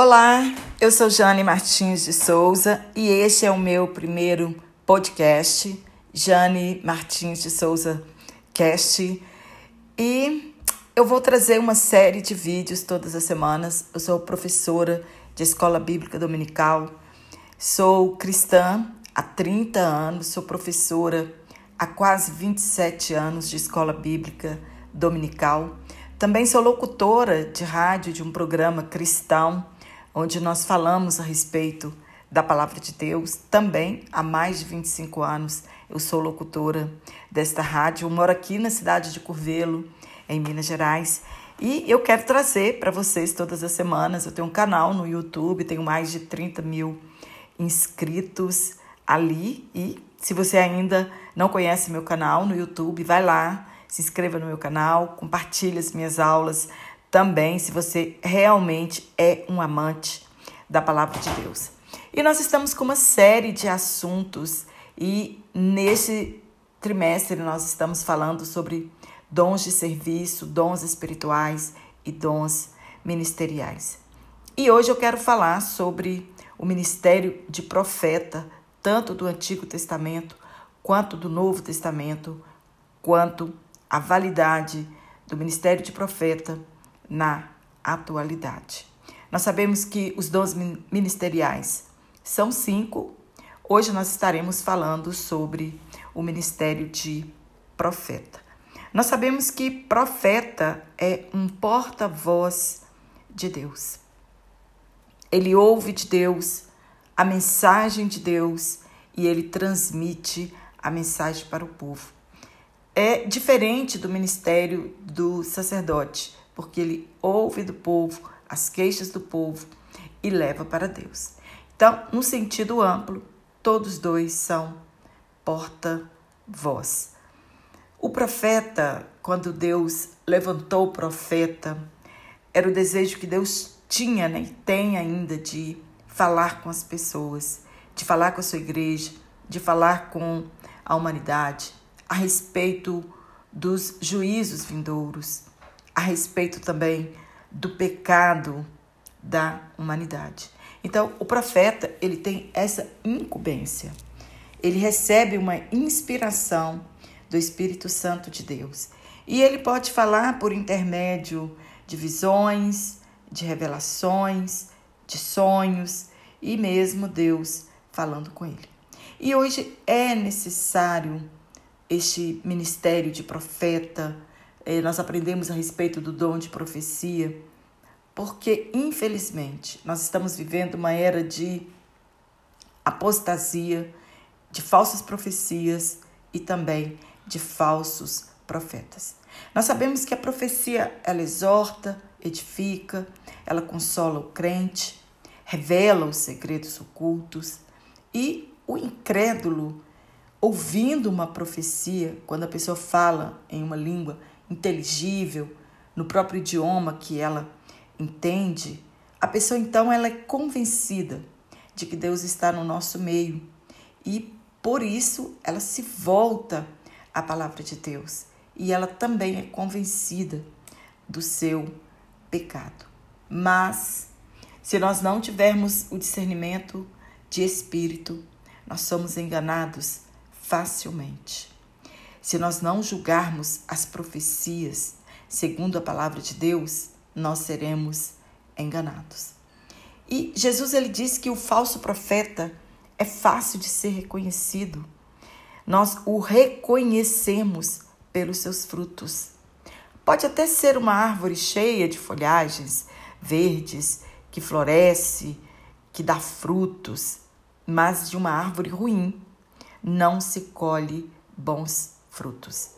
Olá, eu sou Jane Martins de Souza e este é o meu primeiro podcast, Jane Martins de Souza Cast. E eu vou trazer uma série de vídeos todas as semanas. Eu sou professora de escola bíblica dominical, sou cristã há 30 anos, sou professora há quase 27 anos de escola bíblica dominical. Também sou locutora de rádio de um programa cristão onde nós falamos a respeito da palavra de Deus. Também há mais de 25 anos eu sou locutora desta rádio. Eu moro aqui na cidade de Curvelo, em Minas Gerais. E eu quero trazer para vocês todas as semanas. Eu tenho um canal no YouTube, tenho mais de 30 mil inscritos ali. E se você ainda não conhece meu canal no YouTube, vai lá, se inscreva no meu canal, compartilhe as minhas aulas também, se você realmente é um amante da palavra de Deus. E nós estamos com uma série de assuntos e nesse trimestre nós estamos falando sobre dons de serviço, dons espirituais e dons ministeriais. E hoje eu quero falar sobre o ministério de profeta, tanto do Antigo Testamento quanto do Novo Testamento, quanto a validade do ministério de profeta na atualidade. Nós sabemos que os dons ministeriais são cinco. Hoje nós estaremos falando sobre o ministério de profeta. Nós sabemos que profeta é um porta-voz de Deus. Ele ouve de Deus a mensagem de Deus e ele transmite a mensagem para o povo. É diferente do ministério do sacerdote porque ele ouve do povo as queixas do povo e leva para Deus. Então, no sentido amplo, todos dois são porta-voz. O profeta, quando Deus levantou o profeta, era o desejo que Deus tinha né, e tem ainda de falar com as pessoas, de falar com a sua igreja, de falar com a humanidade a respeito dos juízos vindouros, a respeito também do pecado da humanidade. Então, o profeta, ele tem essa incumbência. Ele recebe uma inspiração do Espírito Santo de Deus. E ele pode falar por intermédio de visões, de revelações, de sonhos e mesmo Deus falando com ele. E hoje é necessário este ministério de profeta, nós aprendemos a respeito do dom de profecia, porque infelizmente nós estamos vivendo uma era de apostasia, de falsas profecias e também de falsos profetas. Nós sabemos que a profecia ela exorta, edifica, ela consola o crente, revela os segredos ocultos e o incrédulo ouvindo uma profecia, quando a pessoa fala em uma língua inteligível, no próprio idioma que ela entende, a pessoa então ela é convencida de que Deus está no nosso meio e por isso ela se volta à palavra de Deus e ela também é convencida do seu pecado. Mas se nós não tivermos o discernimento de espírito, nós somos enganados facilmente. Se nós não julgarmos as profecias segundo a palavra de Deus, nós seremos enganados. E Jesus ele diz que o falso profeta é fácil de ser reconhecido. Nós o reconhecemos pelos seus frutos. Pode até ser uma árvore cheia de folhagens verdes, que floresce, que dá frutos, mas de uma árvore ruim não se colhe bons frutos.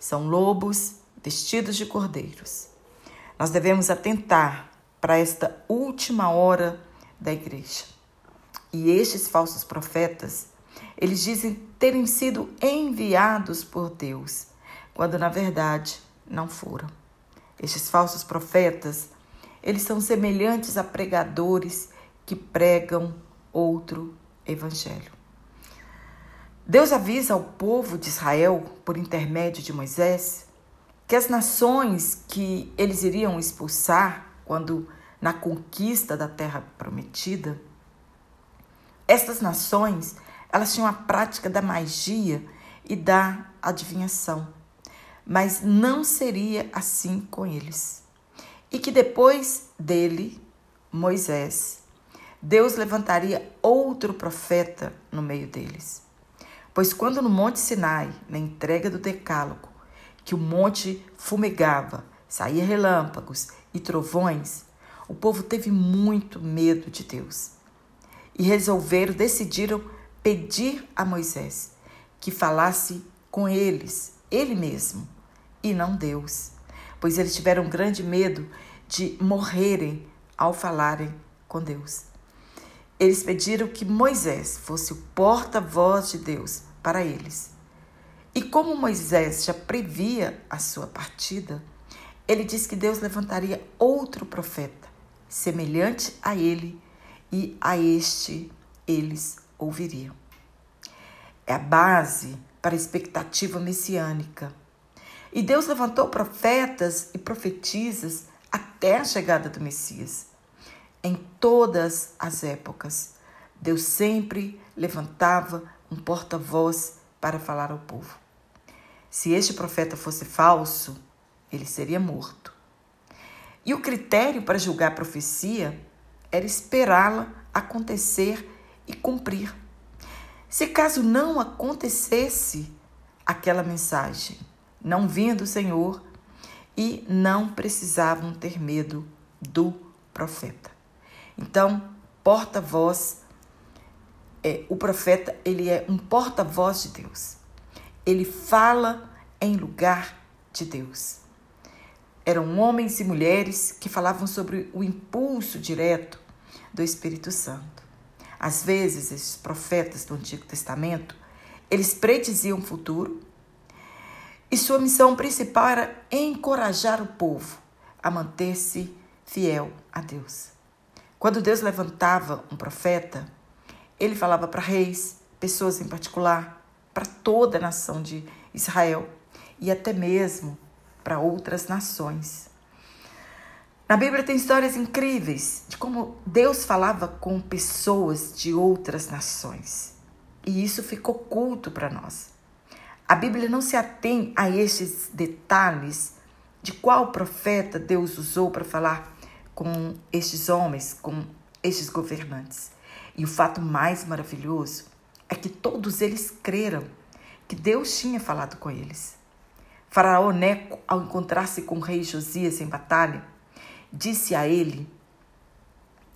São lobos vestidos de cordeiros. Nós devemos atentar para esta última hora da igreja. E estes falsos profetas, eles dizem terem sido enviados por Deus, quando na verdade não foram. Estes falsos profetas, eles são semelhantes a pregadores que pregam outro evangelho. Deus avisa ao povo de Israel, por intermédio de Moisés, que as nações que eles iriam expulsar quando na conquista da terra prometida, estas nações, elas tinham a prática da magia e da adivinhação. Mas não seria assim com eles. E que depois dele, Moisés, Deus levantaria outro profeta no meio deles. Pois quando no Monte Sinai, na entrega do Decálogo, que o monte fumegava, saía relâmpagos e trovões, o povo teve muito medo de Deus. E resolveram, decidiram pedir a Moisés que falasse com eles, ele mesmo, e não Deus, pois eles tiveram grande medo de morrerem ao falarem com Deus. Eles pediram que Moisés fosse o porta-voz de Deus para eles. E como Moisés já previa a sua partida, ele disse que Deus levantaria outro profeta, semelhante a ele, e a este eles ouviriam. É a base para a expectativa messiânica. E Deus levantou profetas e profetisas até a chegada do Messias. Em todas as épocas, Deus sempre levantava um porta-voz para falar ao povo. Se este profeta fosse falso, ele seria morto. E o critério para julgar a profecia era esperá-la acontecer e cumprir. Se caso não acontecesse aquela mensagem, não vinha do Senhor e não precisavam ter medo do profeta. Então, porta-voz, é, o profeta, ele é um porta-voz de Deus. Ele fala em lugar de Deus. Eram homens e mulheres que falavam sobre o impulso direto do Espírito Santo. Às vezes, esses profetas do Antigo Testamento, eles prediziam o futuro e sua missão principal era encorajar o povo a manter-se fiel a Deus. Quando Deus levantava um profeta, ele falava para reis, pessoas em particular, para toda a nação de Israel e até mesmo para outras nações. Na Bíblia tem histórias incríveis de como Deus falava com pessoas de outras nações. E isso ficou oculto para nós. A Bíblia não se atém a estes detalhes de qual profeta Deus usou para falar com estes homens, com estes governantes. E o fato mais maravilhoso é que todos eles creram que Deus tinha falado com eles. Faraó Neco, ao encontrar-se com o rei Josias em batalha, disse a ele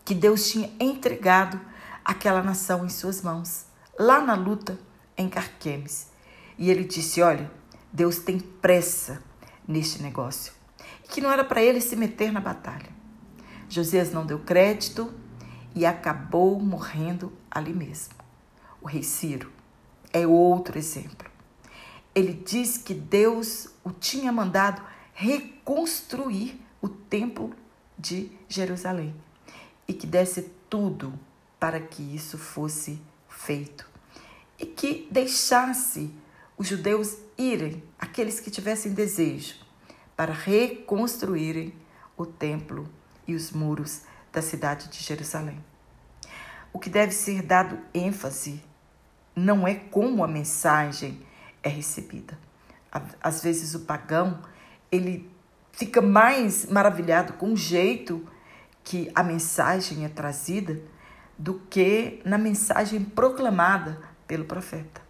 que Deus tinha entregado aquela nação em suas mãos, lá na luta em Carquemes. E ele disse: Olha, Deus tem pressa neste negócio. E que não era para ele se meter na batalha. Josias não deu crédito e acabou morrendo ali mesmo. O rei Ciro é outro exemplo. Ele diz que Deus o tinha mandado reconstruir o templo de Jerusalém e que desse tudo para que isso fosse feito e que deixasse os judeus irem, aqueles que tivessem desejo, para reconstruírem o templo e os muros da cidade de Jerusalém. O que deve ser dado ênfase não é como a mensagem é recebida. Às vezes o pagão, ele fica mais maravilhado com o jeito que a mensagem é trazida do que na mensagem proclamada pelo profeta.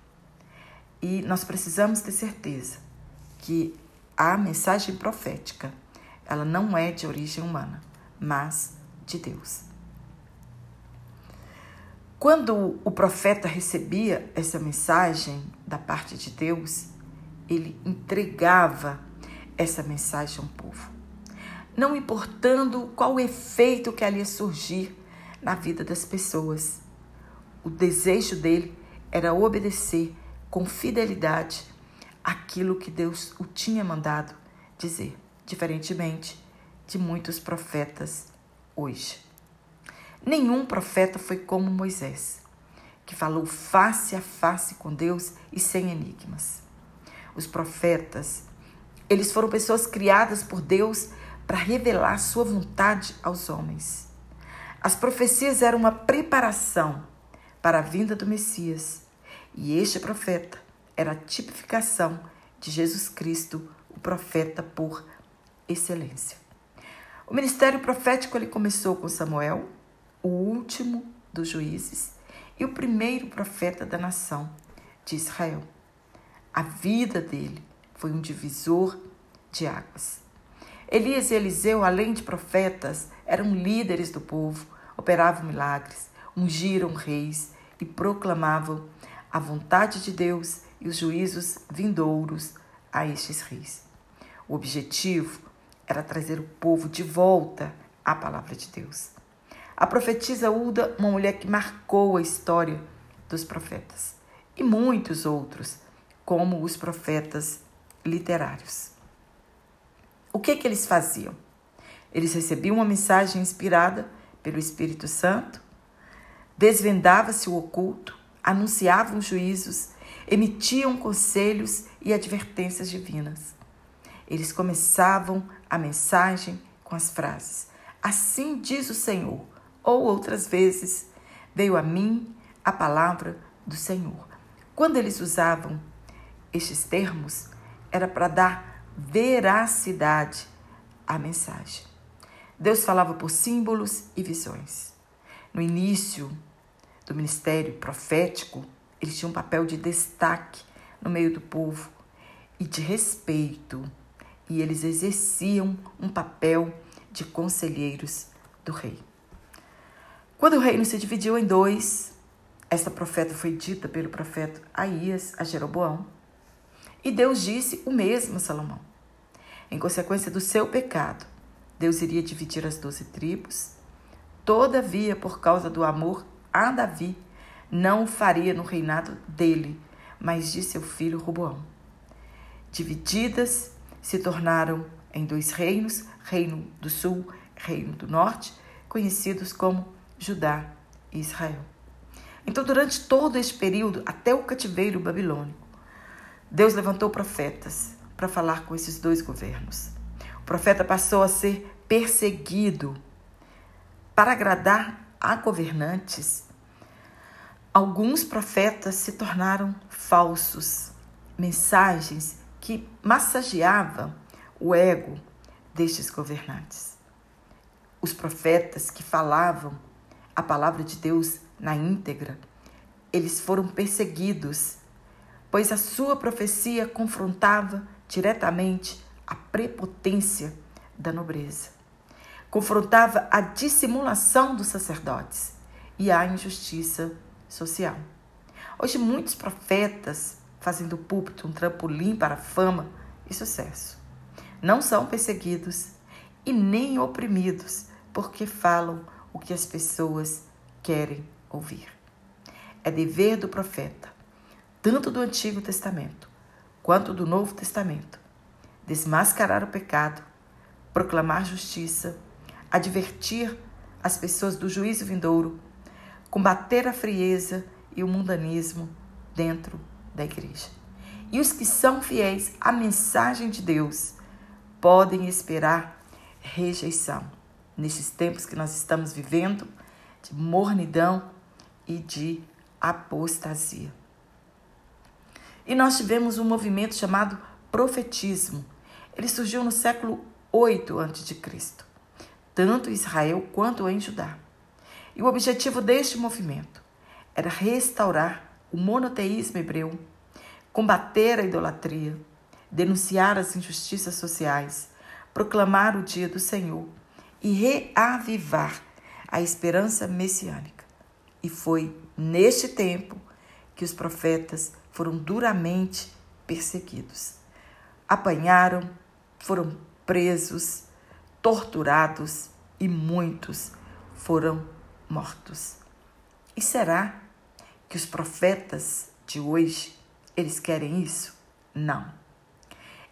E nós precisamos ter certeza que a mensagem profética, ela não é de origem humana, mas de Deus. Quando o profeta recebia essa mensagem da parte de Deus, ele entregava essa mensagem ao povo. Não importando qual efeito que ali ia surgir na vida das pessoas. O desejo dele era obedecer com fidelidade aquilo que Deus o tinha mandado dizer, diferentemente de muitos profetas hoje. Nenhum profeta foi como Moisés, que falou face a face com Deus e sem enigmas. Os profetas eles foram pessoas criadas por Deus para revelar sua vontade aos homens. As profecias eram uma preparação para a vinda do Messias, e este profeta era a tipificação de Jesus Cristo, o profeta por excelência. O ministério profético ele começou com Samuel, o último dos juízes e o primeiro profeta da nação de Israel. A vida dele foi um divisor de águas. Elias e Eliseu, além de profetas, eram líderes do povo, operavam milagres, ungiram reis e proclamavam a vontade de Deus e os juízos vindouros a estes reis. O objetivo era trazer o povo de volta à palavra de Deus. A profetisa Uda, uma mulher que marcou a história dos profetas, e muitos outros, como os profetas literários. O que, que eles faziam? Eles recebiam uma mensagem inspirada pelo Espírito Santo, desvendava-se o oculto, anunciavam juízos, emitiam conselhos e advertências divinas. Eles começavam a mensagem com as frases: Assim diz o Senhor, ou outras vezes, veio a mim a palavra do Senhor. Quando eles usavam estes termos, era para dar veracidade à mensagem. Deus falava por símbolos e visões. No início do ministério profético, ele tinha um papel de destaque no meio do povo e de respeito, e eles exerciam um papel de conselheiros do rei. Quando o reino se dividiu em dois, esta profeta foi dita pelo profeta Aías a Jeroboão, e Deus disse o mesmo a Salomão. Em consequência do seu pecado, Deus iria dividir as doze tribos. Todavia, por causa do amor a Davi, não o faria no reinado dele, mas de seu filho Roboão. Divididas, se tornaram em dois reinos, reino do sul, reino do norte, conhecidos como Judá e Israel. Então, durante todo este período, até o cativeiro babilônico, Deus levantou profetas para falar com esses dois governos. O profeta passou a ser perseguido para agradar a governantes. Alguns profetas se tornaram falsos, mensagens que massageavam o ego destes governantes. Os profetas que falavam a palavra de Deus na íntegra, eles foram perseguidos, pois a sua profecia confrontava diretamente a prepotência da nobreza. Confrontava a dissimulação dos sacerdotes e a injustiça social. Hoje, muitos profetas fazem do púlpito um trampolim para fama e sucesso. Não são perseguidos e nem oprimidos porque falam o que as pessoas querem ouvir. É dever do profeta, tanto do Antigo Testamento quanto do Novo Testamento, desmascarar o pecado, proclamar justiça, advertir as pessoas do juízo vindouro, combater a frieza e o mundanismo dentro da igreja. E os que são fiéis à mensagem de Deus podem esperar rejeição nesses tempos que nós estamos vivendo de mornidão e de apostasia. E nós tivemos um movimento chamado profetismo. Ele surgiu no século 8 a.C., tanto em Israel quanto em Judá. E o objetivo deste movimento era restaurar o monoteísmo hebreu, combater a idolatria, denunciar as injustiças sociais, proclamar o dia do Senhor e reavivar a esperança messiânica. E foi neste tempo que os profetas foram duramente perseguidos. Apanharam, foram presos, torturados e muitos foram mortos. E será que os profetas de hoje eles querem isso? Não.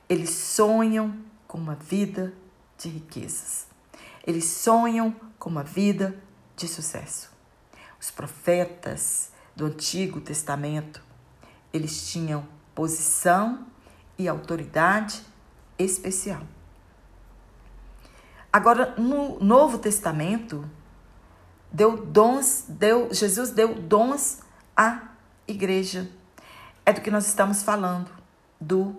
Eles sonham com uma vida de riquezas. Eles sonham com uma vida de sucesso. Os profetas do Antigo Testamento, eles tinham posição e autoridade especial. Agora, no Novo Testamento, deu dons, deu, Jesus deu dons à igreja. É do que nós estamos falando, do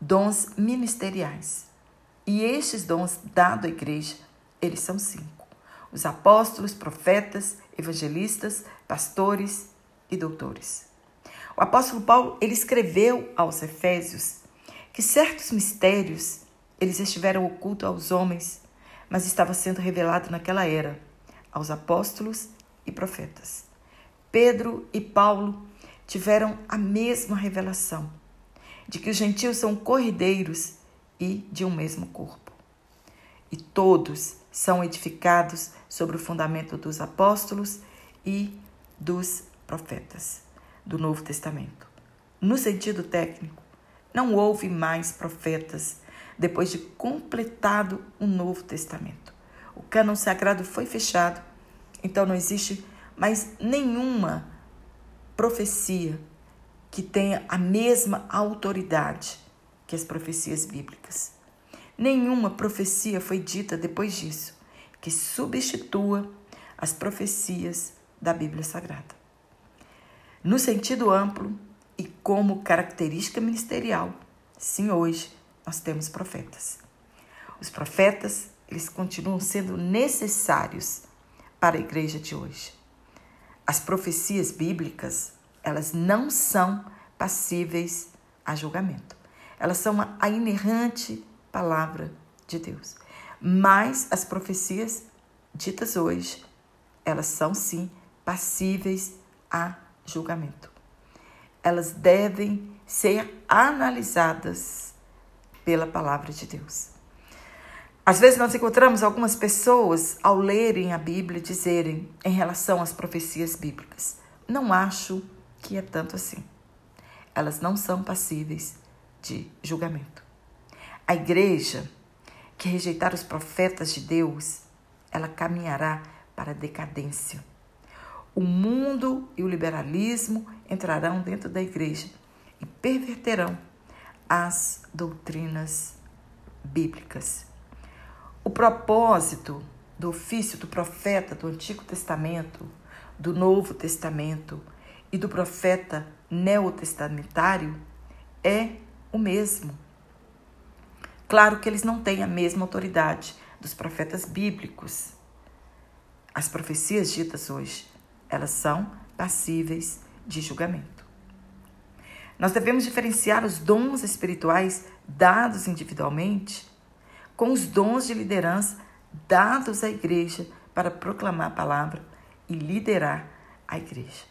dons ministeriais. E estes dons dados à igreja, eles são cinco: os apóstolos, profetas, evangelistas, pastores e doutores. O apóstolo Paulo, ele escreveu aos Efésios que certos mistérios eles estiveram ocultos aos homens, mas estava sendo revelado naquela era aos apóstolos e profetas. Pedro e Paulo tiveram a mesma revelação de que os gentios são corrideiros e de um mesmo corpo. E todos são edificados sobre o fundamento dos apóstolos e dos profetas do Novo Testamento. No sentido técnico, não houve mais profetas depois de completado o Novo Testamento. O cânon sagrado foi fechado, então não existe mais nenhuma profecia que tenha a mesma autoridade que as profecias bíblicas. Nenhuma profecia foi dita depois disso que substitua as profecias da Bíblia Sagrada. No sentido amplo e como característica ministerial, sim, hoje nós temos profetas. Os profetas, eles continuam sendo necessários para a igreja de hoje. As profecias bíblicas, elas não são passíveis a julgamento. Elas são a inerrante palavra de Deus. Mas as profecias ditas hoje, elas são sim passíveis a julgamento. Elas devem ser analisadas pela palavra de Deus. Às vezes nós encontramos algumas pessoas ao lerem a Bíblia dizerem em relação às profecias bíblicas: não acho que é tanto assim. Elas não são passíveis de julgamento. A igreja que rejeitar os profetas de Deus, ela caminhará para a decadência. O mundo e o liberalismo entrarão dentro da igreja e perverterão as doutrinas bíblicas. O propósito do ofício do profeta do Antigo Testamento, do Novo Testamento e do profeta neotestamentário é o mesmo. Claro que eles não têm a mesma autoridade dos profetas bíblicos. As profecias ditas hoje, elas são passíveis de julgamento. Nós devemos diferenciar os dons espirituais dados individualmente com os dons de liderança dados à igreja para proclamar a palavra e liderar a igreja.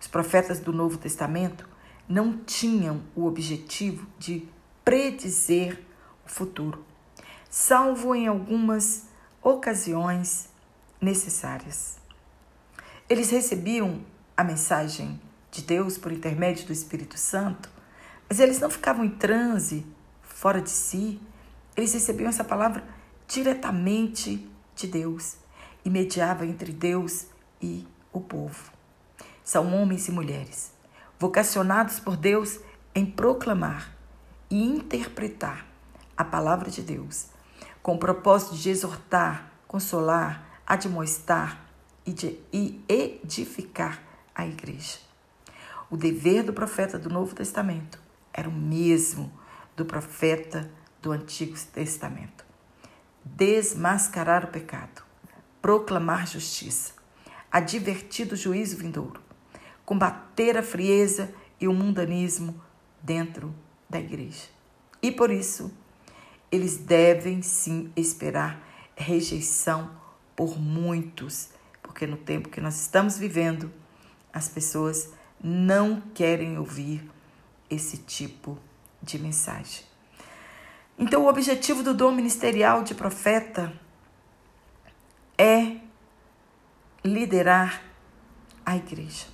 Os profetas do Novo Testamento não tinham o objetivo de predizer o futuro, salvo em algumas ocasiões necessárias. Eles recebiam a mensagem de Deus por intermédio do Espírito Santo, mas eles não ficavam em transe, fora de si. Eles recebiam essa palavra diretamente de Deus e mediava entre Deus e o povo. São homens e mulheres vocacionados por Deus em proclamar e interpretar a palavra de Deus, com o propósito de exortar, consolar, admoestar e, de, e edificar a igreja. O dever do profeta do Novo Testamento era o mesmo do profeta do Antigo Testamento: desmascarar o pecado, proclamar justiça, advertir do juízo vindouro, combater a frieza e o mundanismo dentro da igreja. E por isso, eles devem sim esperar rejeição por muitos, porque no tempo que nós estamos vivendo, as pessoas não querem ouvir esse tipo de mensagem. Então, o objetivo do dom ministerial de profeta é liderar a igreja,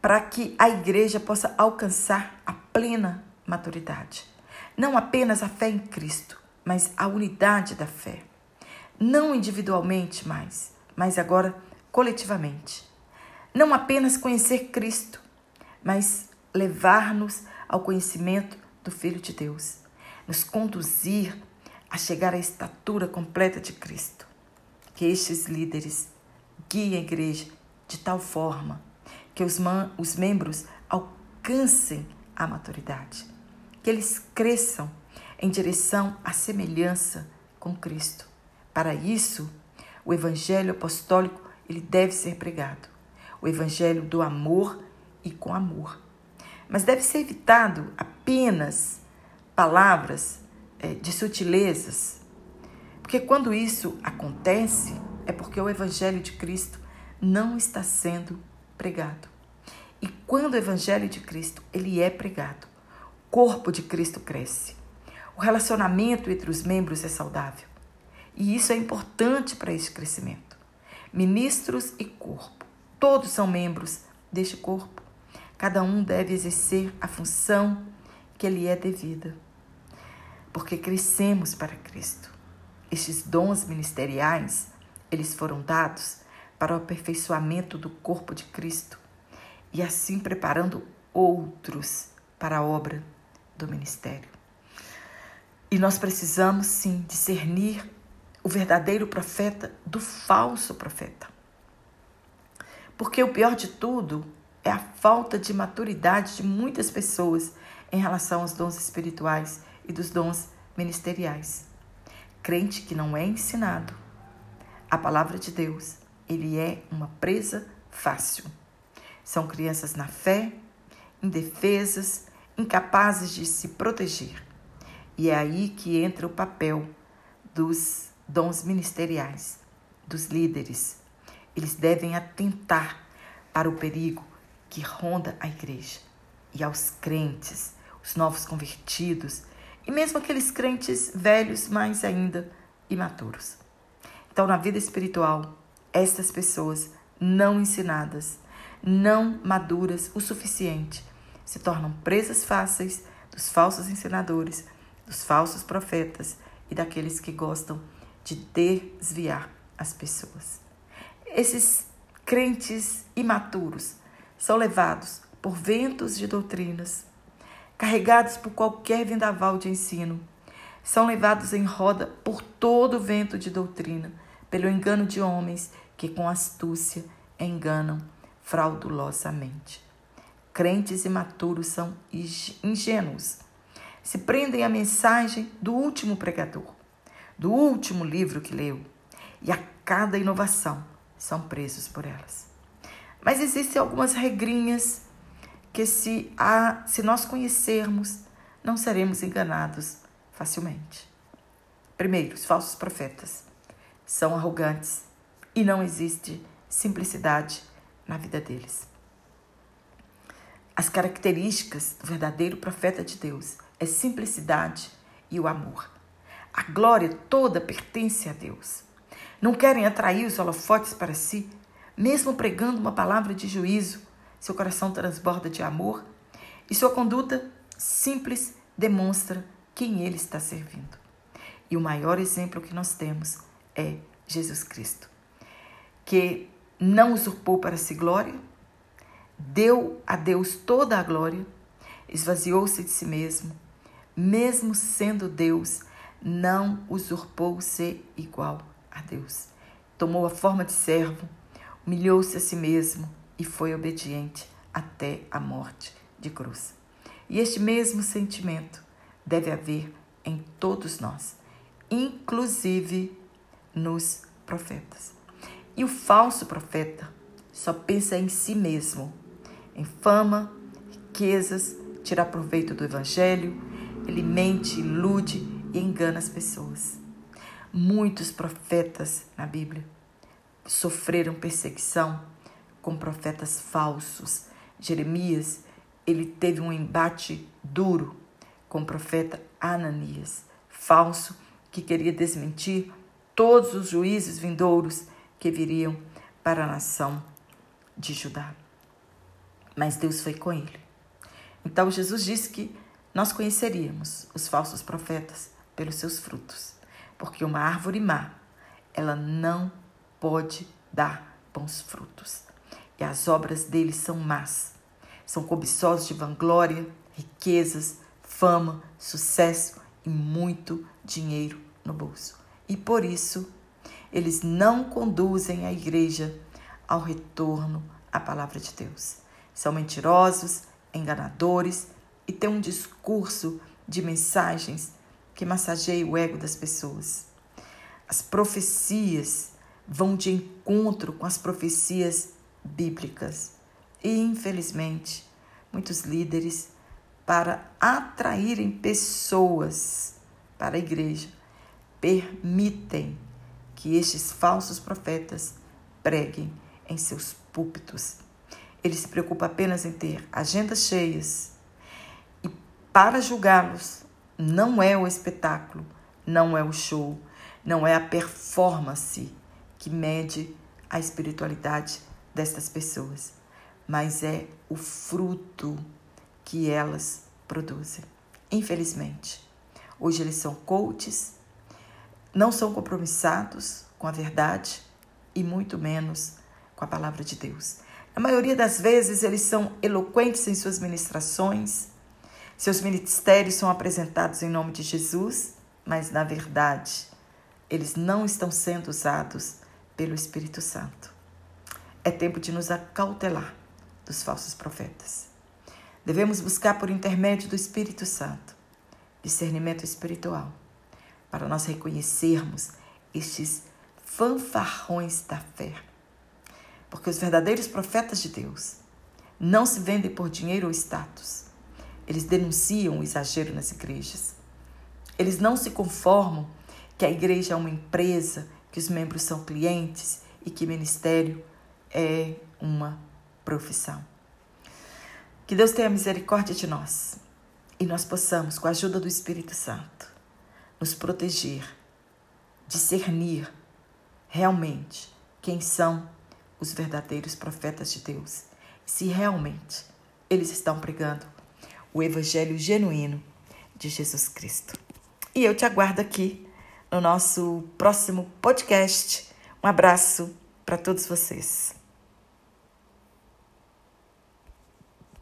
para que a igreja possa alcançar a plena maturidade. Não apenas a fé em Cristo, mas a unidade da fé. Não individualmente mais, mas agora coletivamente não apenas conhecer Cristo, mas levar-nos ao conhecimento do Filho de Deus, nos conduzir a chegar à estatura completa de Cristo. Que estes líderes guiem a igreja de tal forma que os, os membros alcancem a maturidade, que eles cresçam em direção à semelhança com Cristo. Para isso, o evangelho apostólico ele deve ser pregado. O evangelho do amor e com amor. Mas deve ser evitado apenas palavras é, de sutilezas, porque quando isso acontece, é porque o evangelho de Cristo não está sendo pregado. E quando o evangelho de Cristo ele é pregado, o corpo de Cristo cresce. O relacionamento entre os membros é saudável. E isso é importante para este crescimento. Ministros e corpo, todos são membros deste corpo. Cada um deve exercer a função que lhe é devida. Porque crescemos para Cristo. Estes dons ministeriais, eles foram dados para o aperfeiçoamento do corpo de Cristo e assim preparando outros para a obra do ministério. E nós precisamos sim discernir o verdadeiro profeta do falso profeta. Porque o pior de tudo é a falta de maturidade de muitas pessoas em relação aos dons espirituais e dos dons ministeriais. Crente que não é ensinado a palavra de Deus, ele é uma presa fácil. São crianças na fé, indefesas, incapazes de se proteger. E é aí que entra o papel dos dons ministeriais, dos líderes. Eles devem atentar para o perigo que ronda a igreja e aos crentes, os novos convertidos e mesmo aqueles crentes velhos, mais ainda imaturos. Então, na vida espiritual, estas pessoas não ensinadas não maduras o suficiente, se tornam presas fáceis dos falsos ensinadores, dos falsos profetas e daqueles que gostam de desviar as pessoas. Esses crentes imaturos são levados por ventos de doutrinas, carregados por qualquer vendaval de ensino, são levados em roda por todo vento de doutrina, pelo engano de homens que com astúcia enganam fraudulosamente. Crentes imaturos são ingênuos. Se prendem à mensagem do último pregador, do último livro que leu, e a cada inovação são presos por elas. Mas existem algumas regrinhas que, se, a, se nós conhecermos, não seremos enganados facilmente. Primeiro, os falsos profetas são arrogantes e não existe simplicidade na vida deles. As características do verdadeiro profeta de Deus é simplicidade e o amor. A glória toda pertence a Deus. Não querem atrair os holofotes para si, mesmo pregando uma palavra de juízo, seu coração transborda de amor e sua conduta simples demonstra quem ele está servindo. E o maior exemplo que nós temos é Jesus Cristo, que não usurpou para si glória, deu a Deus toda a glória, esvaziou-se de si mesmo, mesmo sendo Deus, não usurpou ser igual a Deus. Tomou a forma de servo, humilhou-se a si mesmo e foi obediente até a morte de cruz. E este mesmo sentimento deve haver em todos nós, inclusive nos profetas. E o falso profeta só pensa em si mesmo, em fama, riquezas, tirar proveito do evangelho, ele mente, ilude e engana as pessoas. Muitos profetas na Bíblia sofreram perseguição com profetas falsos. Jeremias, ele teve um embate duro com o profeta Ananias, falso, que queria desmentir todos os juízes vindouros que viriam para a nação de Judá. Mas Deus foi com ele. Então Jesus disse que nós conheceríamos os falsos profetas pelos seus frutos, porque uma árvore má, ela não pode dar bons frutos. E as obras deles são más. São cobiçosos de vanglória, riquezas, fama, sucesso e muito dinheiro no bolso. E por isso, eles não conduzem a igreja ao retorno à palavra de Deus. São mentirosos, enganadores e têm um discurso de mensagens que massageia o ego das pessoas. As profecias vão de encontro com as profecias bíblicas. E, infelizmente, muitos líderes, para atraírem pessoas para a igreja, permitem que estes falsos profetas preguem em seus púlpitos. Ele se preocupa apenas em ter agendas cheias e, para julgá-los, não é o espetáculo, não é o show, não é a performance que mede a espiritualidade destas pessoas, mas é o fruto que elas produzem. Infelizmente, hoje eles são coaches, não são compromissados com a verdade e muito menos com a palavra de Deus. A maioria das vezes eles são eloquentes em suas ministrações, seus ministérios são apresentados em nome de Jesus, mas na verdade eles não estão sendo usados pelo Espírito Santo. É tempo de nos acautelar dos falsos profetas. Devemos buscar por intermédio do Espírito Santo discernimento espiritual para nós reconhecermos estes fanfarrões da fé. Porque os verdadeiros profetas de Deus não se vendem por dinheiro ou status. Eles denunciam o exagero nas igrejas. Eles não se conformam que a igreja é uma empresa, que os membros são clientes e que ministério é uma profissão. Que Deus tenha misericórdia de nós e nós possamos, com a ajuda do Espírito Santo, nos proteger, discernir realmente quem são os verdadeiros profetas de Deus, se realmente eles estão pregando o evangelho genuíno de Jesus Cristo. E eu te aguardo aqui no nosso próximo podcast. Um abraço para todos vocês.